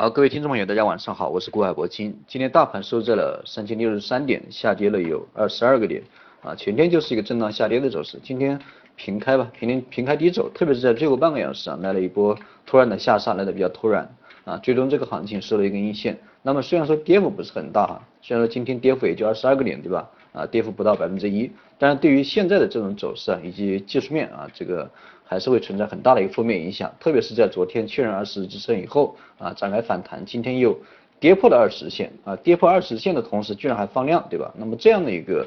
好，各位听众朋友，大家晚上好，我是顾海博清。今天大盘收在了三千六十三点，下跌了有二十二个点，啊，前天就是一个震荡下跌的走势。今天平开吧，平天平开低走，特别是在最后半个小时啊，来了一波突然的下杀，来的比较突然，啊，最终这个行情收了一根阴线。那么虽然说跌幅不是很大哈，虽然说今天跌幅也就二十二个点，对吧？啊，跌幅不到百分之一，但是对于现在的这种走势啊，以及技术面啊，这个还是会存在很大的一个负面影响。特别是在昨天确认二十日支撑以后啊，展开反弹，今天又跌破了二十线啊，跌破二十线的同时居然还放量，对吧？那么这样的一个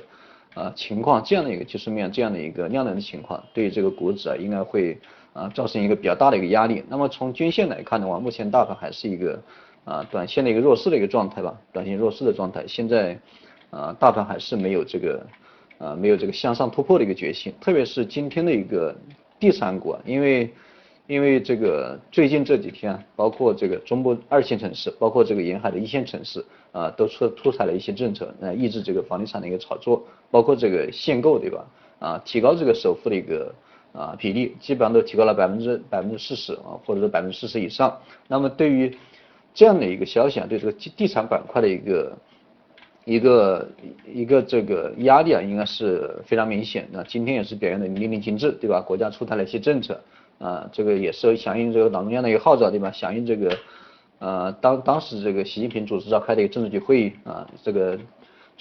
啊情况，这样的一个技术面，这样的一个量能的情况，对于这个股指啊，应该会啊造成一个比较大的一个压力。那么从均线来看的话，目前大盘还是一个啊短线的一个弱势的一个状态吧，短线弱势的状态，现在。啊，大盘还是没有这个，啊，没有这个向上突破的一个决心，特别是今天的一个地产股啊，因为，因为这个最近这几天，包括这个中部二线城市，包括这个沿海的一线城市啊，都出出台了一些政策来抑制这个房地产的一个炒作，包括这个限购对吧？啊，提高这个首付的一个啊比例，基本上都提高了百分之百分之四十啊，或者是百分之四十以上。那么对于这样的一个消息啊，对这个地产板块的一个。一个一个这个压力啊，应该是非常明显。那今天也是表现的淋漓尽致，对吧？国家出台了一些政策，啊，这个也是响应这个党中央的一个号召，对吧？响应这个，呃，当当时这个习近平主持召开的一个政治局会议啊，这个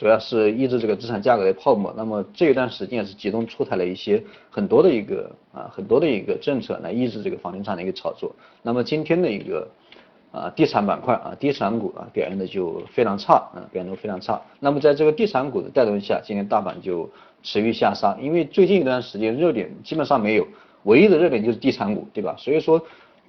主要是抑制这个资产价格的泡沫。那么这一段时间也是集中出台了一些很多的一个啊很多的一个政策来抑制这个房地产的一个炒作。那么今天的一个。啊，地产板块啊，地产股啊，表现的就非常差啊，表现的非常差。那么在这个地产股的带动下，今天大盘就持续下杀，因为最近一段时间热点基本上没有，唯一的热点就是地产股，对吧？所以说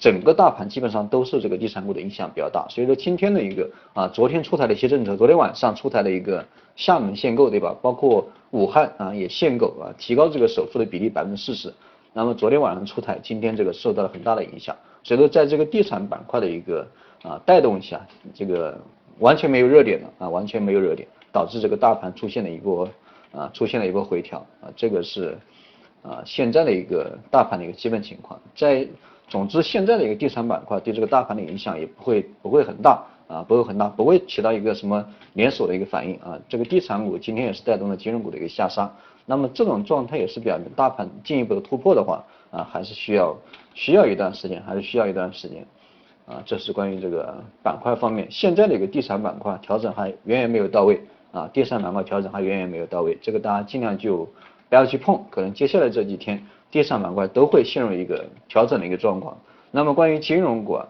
整个大盘基本上都是这个地产股的影响比较大。所以说今天的一个啊，昨天出台的一些政策，昨天晚上出台的一个厦门限购，对吧？包括武汉啊也限购啊，提高这个首付的比例百分之四十。那么昨天晚上出台，今天这个受到了很大的影响。所以说，在这个地产板块的一个啊带动下，这个完全没有热点了啊，完全没有热点，导致这个大盘出现了一波啊出现了一波回调啊，这个是啊现在的一个大盘的一个基本情况。在总之，现在的一个地产板块对这个大盘的影响也不会不会很大啊，不会很大，不会起到一个什么连锁的一个反应啊。这个地产股今天也是带动了金融股的一个下杀。那么这种状态也是表明大盘进一步的突破的话啊，还是需要需要一段时间，还是需要一段时间啊。这是关于这个板块方面，现在的一个地产板块调整还远远没有到位啊，地产板块调整还远远没有到位，这个大家尽量就不要去碰，可能接下来这几天地产板块都会陷入一个调整的一个状况。那么关于金融股，啊，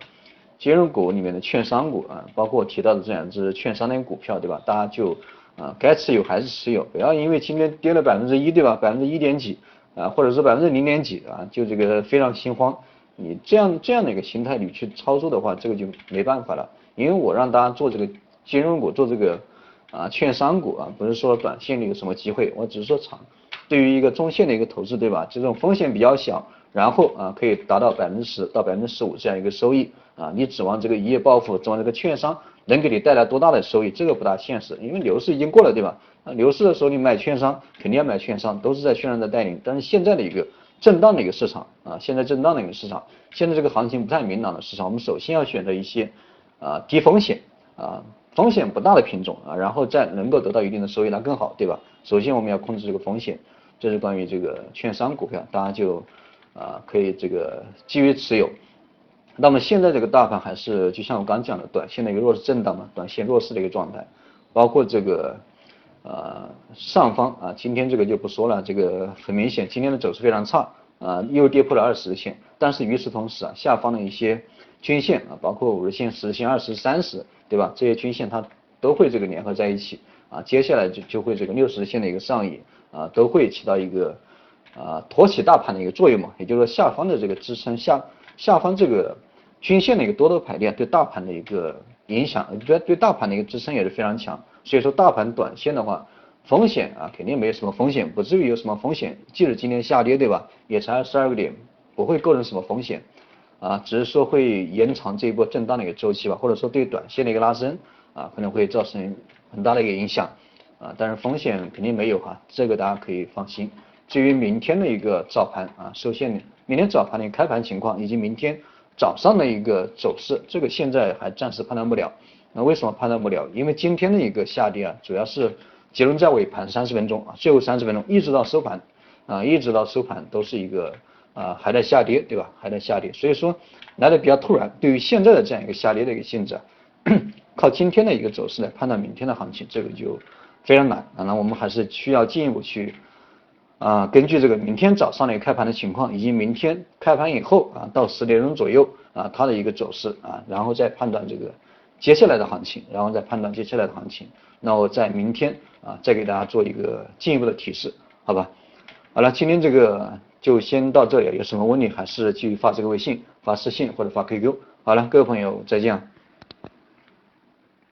金融股里面的券商股啊，包括提到的这两只券商的股票，对吧？大家就。啊，该持有还是持有，不要因为今天跌了百分之一，对吧？百分之一点几啊，或者是百分之零点几啊，就这个非常心慌。你这样这样的一个心态你去操作的话，这个就没办法了。因为我让大家做这个金融股，做这个啊券商股啊，不是说短线的有什么机会，我只是说长，对于一个中线的一个投资，对吧？这种风险比较小，然后啊可以达到百分之十到百分之十五这样一个收益啊，你指望这个一夜暴富，指望这个券商。能给你带来多大的收益？这个不大现实，因为牛市已经过了，对吧？那牛市的时候你买券商，肯定要买券商，都是在券商在带领。但是现在的一个震荡的一个市场啊，现在震荡的一个市场，现在这个行情不太明朗的市场，我们首先要选择一些啊低风险啊风险不大的品种啊，然后再能够得到一定的收益，那更好，对吧？首先我们要控制这个风险，这是关于这个券商股票，大家就啊可以这个基于持有。那么现在这个大盘还是就像我刚讲的，短线的一个弱势震荡嘛，短线弱势的一个状态，包括这个呃上方啊，今天这个就不说了，这个很明显今天的走势非常差啊，又跌破了二十日线，但是与此同时啊，下方的一些均线啊，包括五日线、十日线、二十、三十，对吧？这些均线它都会这个联合在一起啊，接下来就就会这个六十日线的一个上移啊，都会起到一个啊托起大盘的一个作用嘛，也就是说下方的这个支撑下。下方这个均线的一个多头排列对大盘的一个影响，对对大盘的一个支撑也是非常强。所以说大盘短线的话，风险啊肯定没有什么风险，不至于有什么风险。即使今天下跌，对吧？也才二十二个点，不会构成什么风险啊，只是说会延长这一波震荡的一个周期吧，或者说对短线的一个拉升啊可能会造成很大的一个影响啊，但是风险肯定没有哈，这个大家可以放心。至于明天的一个早盘啊，首先明天早盘的开盘情况，以及明天早上的一个走势，这个现在还暂时判断不了。那为什么判断不了？因为今天的一个下跌啊，主要是结论在尾盘三十分钟啊，最后三十分钟一直到收盘啊，一直到收盘都是一个啊还在下跌，对吧？还在下跌，所以说来的比较突然。对于现在的这样一个下跌的一个性质，靠今天的一个走势来判断明天的行情，这个就非常难啊。那我们还是需要进一步去啊，根据这个明天早上的开盘的情况，以及明天开盘以后啊到十点钟左右啊它的一个走势啊，然后再判断这个。接下来的行情，然后再判断接下来的行情，那我在明天啊再给大家做一个进一步的提示，好吧？好了，今天这个就先到这里，有什么问题还是继续发这个微信、发私信或者发 QQ。好了，各位朋友再见。